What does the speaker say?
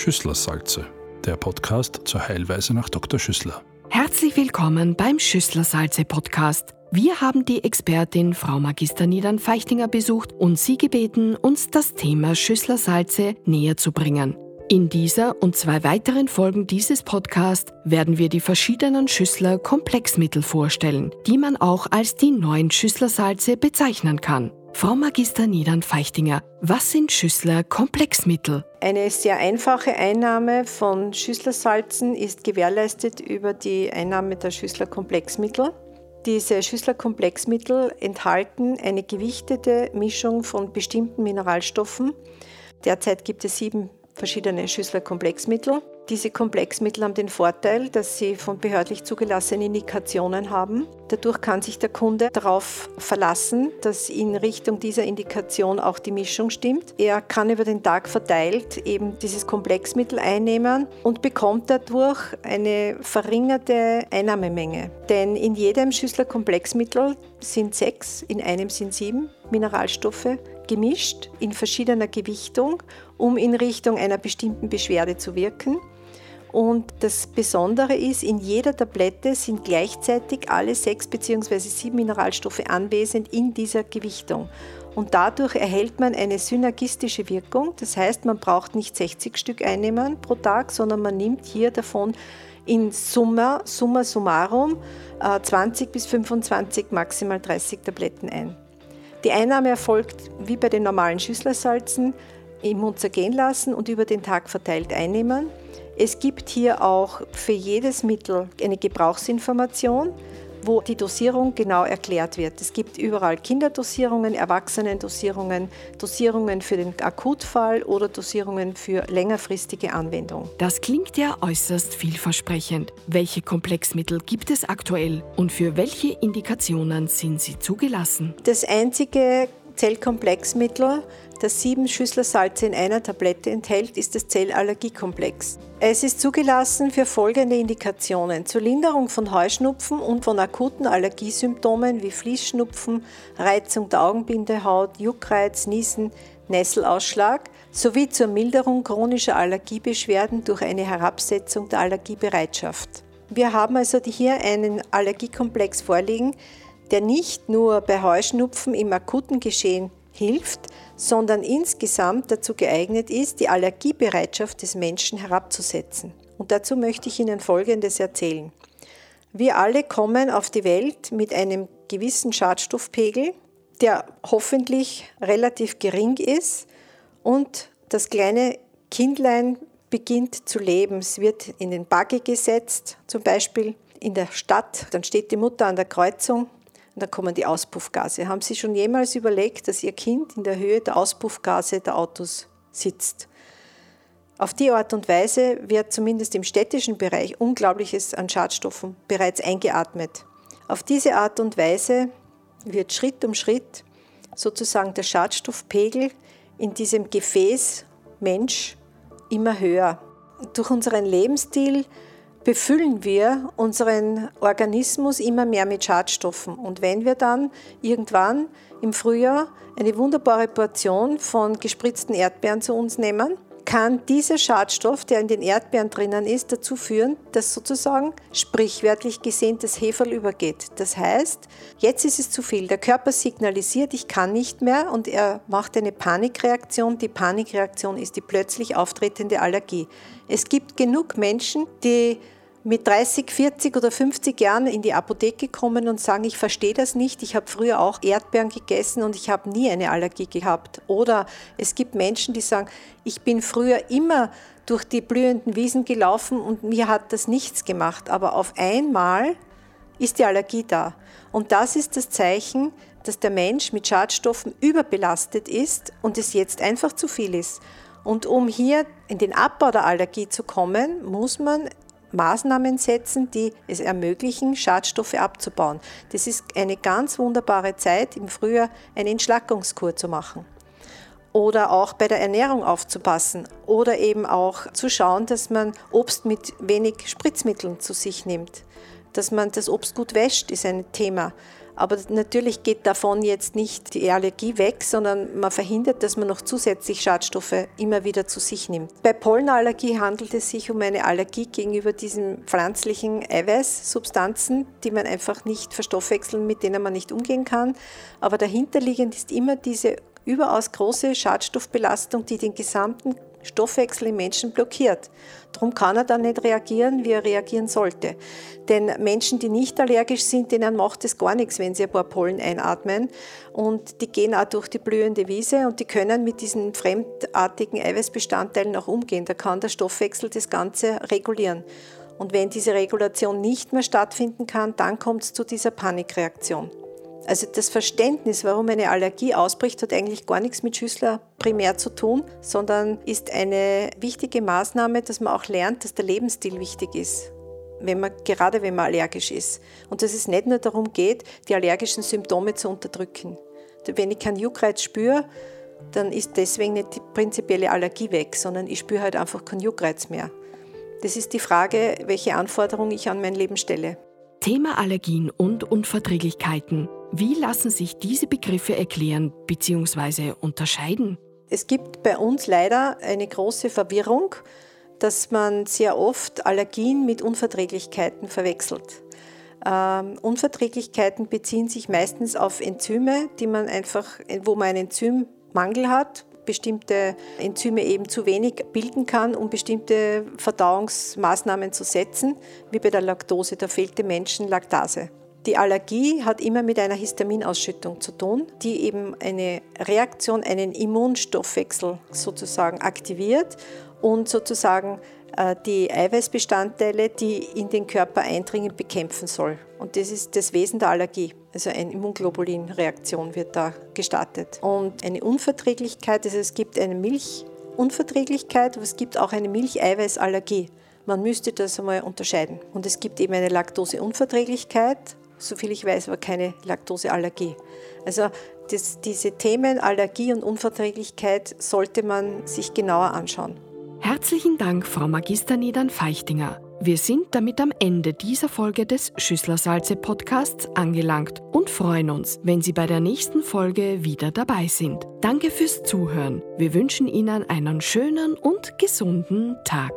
Schüsslersalze, der Podcast zur Heilweise nach Dr. Schüssler. Herzlich willkommen beim Schüsslersalze Podcast. Wir haben die Expertin Frau Magister Niedern Feichtinger besucht und sie gebeten, uns das Thema Schüsslersalze näher zu bringen. In dieser und zwei weiteren Folgen dieses Podcasts werden wir die verschiedenen Schüssler Komplexmittel vorstellen, die man auch als die neuen Schüsslersalze bezeichnen kann. Frau Magister Niedern-Feichtinger, was sind Schüssler Komplexmittel? Eine sehr einfache Einnahme von Schüsslersalzen ist gewährleistet über die Einnahme der Schüssler Komplexmittel. Diese Schüssler Komplexmittel enthalten eine gewichtete Mischung von bestimmten Mineralstoffen. Derzeit gibt es sieben verschiedene Schüssler-Komplexmittel. Diese Komplexmittel haben den Vorteil, dass sie von behördlich zugelassenen Indikationen haben. Dadurch kann sich der Kunde darauf verlassen, dass in Richtung dieser Indikation auch die Mischung stimmt. Er kann über den Tag verteilt eben dieses Komplexmittel einnehmen und bekommt dadurch eine verringerte Einnahmemenge. Denn in jedem Schüssler Komplexmittel sind sechs, in einem sind sieben Mineralstoffe gemischt in verschiedener Gewichtung, um in Richtung einer bestimmten Beschwerde zu wirken. Und das Besondere ist, in jeder Tablette sind gleichzeitig alle sechs bzw. sieben Mineralstoffe anwesend in dieser Gewichtung. Und dadurch erhält man eine synergistische Wirkung. Das heißt, man braucht nicht 60 Stück einnehmen pro Tag, sondern man nimmt hier davon in Summa, summa summarum 20 äh, bis 25, maximal 30 Tabletten ein. Die Einnahme erfolgt wie bei den normalen Schüsslersalzen im Mund zergehen lassen und über den Tag verteilt einnehmen. Es gibt hier auch für jedes Mittel eine Gebrauchsinformation, wo die Dosierung genau erklärt wird. Es gibt überall Kinderdosierungen, Erwachsenendosierungen, Dosierungen für den Akutfall oder Dosierungen für längerfristige Anwendung. Das klingt ja äußerst vielversprechend. Welche Komplexmittel gibt es aktuell und für welche Indikationen sind sie zugelassen? Das einzige Zellkomplexmittel, das sieben Schüsslersalze in einer Tablette enthält, ist das Zellallergiekomplex. Es ist zugelassen für folgende Indikationen. Zur Linderung von Heuschnupfen und von akuten Allergiesymptomen wie Fließschnupfen, Reizung der Augenbindehaut, Juckreiz, Niesen, Nesselausschlag sowie zur Milderung chronischer Allergiebeschwerden durch eine Herabsetzung der Allergiebereitschaft. Wir haben also hier einen Allergiekomplex vorliegen, der nicht nur bei Heuschnupfen im akuten Geschehen hilft, sondern insgesamt dazu geeignet ist, die Allergiebereitschaft des Menschen herabzusetzen. Und dazu möchte ich Ihnen Folgendes erzählen. Wir alle kommen auf die Welt mit einem gewissen Schadstoffpegel, der hoffentlich relativ gering ist und das kleine Kindlein beginnt zu leben. Es wird in den Bagge gesetzt, zum Beispiel in der Stadt. Dann steht die Mutter an der Kreuzung dann kommen die Auspuffgase. Haben Sie schon jemals überlegt, dass Ihr Kind in der Höhe der Auspuffgase der Autos sitzt? Auf die Art und Weise wird zumindest im städtischen Bereich Unglaubliches an Schadstoffen bereits eingeatmet. Auf diese Art und Weise wird Schritt um Schritt sozusagen der Schadstoffpegel in diesem Gefäß Mensch immer höher. Durch unseren Lebensstil befüllen wir unseren Organismus immer mehr mit Schadstoffen. Und wenn wir dann irgendwann im Frühjahr eine wunderbare Portion von gespritzten Erdbeeren zu uns nehmen, kann dieser Schadstoff, der in den Erdbeeren drinnen ist, dazu führen, dass sozusagen sprichwörtlich gesehen das Heferl übergeht. Das heißt, jetzt ist es zu viel. Der Körper signalisiert, ich kann nicht mehr und er macht eine Panikreaktion. Die Panikreaktion ist die plötzlich auftretende Allergie. Es gibt genug Menschen, die mit 30, 40 oder 50 Jahren in die Apotheke kommen und sagen, ich verstehe das nicht, ich habe früher auch Erdbeeren gegessen und ich habe nie eine Allergie gehabt. Oder es gibt Menschen, die sagen, ich bin früher immer durch die blühenden Wiesen gelaufen und mir hat das nichts gemacht, aber auf einmal ist die Allergie da. Und das ist das Zeichen, dass der Mensch mit Schadstoffen überbelastet ist und es jetzt einfach zu viel ist. Und um hier in den Abbau der Allergie zu kommen, muss man Maßnahmen setzen, die es ermöglichen, Schadstoffe abzubauen. Das ist eine ganz wunderbare Zeit, im Frühjahr eine Entschlackungskur zu machen. Oder auch bei der Ernährung aufzupassen. Oder eben auch zu schauen, dass man Obst mit wenig Spritzmitteln zu sich nimmt. Dass man das Obst gut wäscht, ist ein Thema. Aber natürlich geht davon jetzt nicht die Allergie weg, sondern man verhindert, dass man noch zusätzlich Schadstoffe immer wieder zu sich nimmt. Bei Pollenallergie handelt es sich um eine Allergie gegenüber diesen pflanzlichen Eiweißsubstanzen, die man einfach nicht verstoffwechseln, mit denen man nicht umgehen kann. Aber dahinterliegend ist immer diese überaus große Schadstoffbelastung, die den gesamten Stoffwechsel im Menschen blockiert. Darum kann er dann nicht reagieren, wie er reagieren sollte. Denn Menschen, die nicht allergisch sind, denen macht es gar nichts, wenn sie ein paar Pollen einatmen. Und die gehen auch durch die blühende Wiese und die können mit diesen fremdartigen Eiweißbestandteilen auch umgehen. Da kann der Stoffwechsel das Ganze regulieren. Und wenn diese Regulation nicht mehr stattfinden kann, dann kommt es zu dieser Panikreaktion. Also das Verständnis, warum eine Allergie ausbricht, hat eigentlich gar nichts mit Schüssler primär zu tun, sondern ist eine wichtige Maßnahme, dass man auch lernt, dass der Lebensstil wichtig ist. Wenn man, gerade wenn man allergisch ist. Und dass es nicht nur darum geht, die allergischen Symptome zu unterdrücken. Wenn ich keinen Juckreiz spüre, dann ist deswegen nicht die prinzipielle Allergie weg, sondern ich spüre halt einfach keinen Juckreiz mehr. Das ist die Frage, welche Anforderungen ich an mein Leben stelle. Thema Allergien und Unverträglichkeiten. Wie lassen sich diese Begriffe erklären bzw. unterscheiden? Es gibt bei uns leider eine große Verwirrung, dass man sehr oft Allergien mit Unverträglichkeiten verwechselt. Ähm, Unverträglichkeiten beziehen sich meistens auf Enzyme, die man einfach, wo man einen Enzymmangel hat, bestimmte Enzyme eben zu wenig bilden kann, um bestimmte Verdauungsmaßnahmen zu setzen, wie bei der Laktose. Da fehlt dem Menschen Laktase. Die Allergie hat immer mit einer Histaminausschüttung zu tun, die eben eine Reaktion, einen Immunstoffwechsel sozusagen aktiviert und sozusagen äh, die Eiweißbestandteile, die in den Körper eindringen, bekämpfen soll. Und das ist das Wesen der Allergie. Also eine Immunglobulinreaktion wird da gestartet. Und eine Unverträglichkeit, also es gibt eine Milchunverträglichkeit, aber es gibt auch eine Milcheiweißallergie. Man müsste das einmal unterscheiden. Und es gibt eben eine Laktoseunverträglichkeit soviel ich weiß, aber keine Laktoseallergie. Also das, diese Themen Allergie und Unverträglichkeit sollte man sich genauer anschauen. Herzlichen Dank, Frau Magister Niedern-Feichtinger. Wir sind damit am Ende dieser Folge des Schüsslersalze Podcasts angelangt und freuen uns, wenn Sie bei der nächsten Folge wieder dabei sind. Danke fürs Zuhören. Wir wünschen Ihnen einen schönen und gesunden Tag.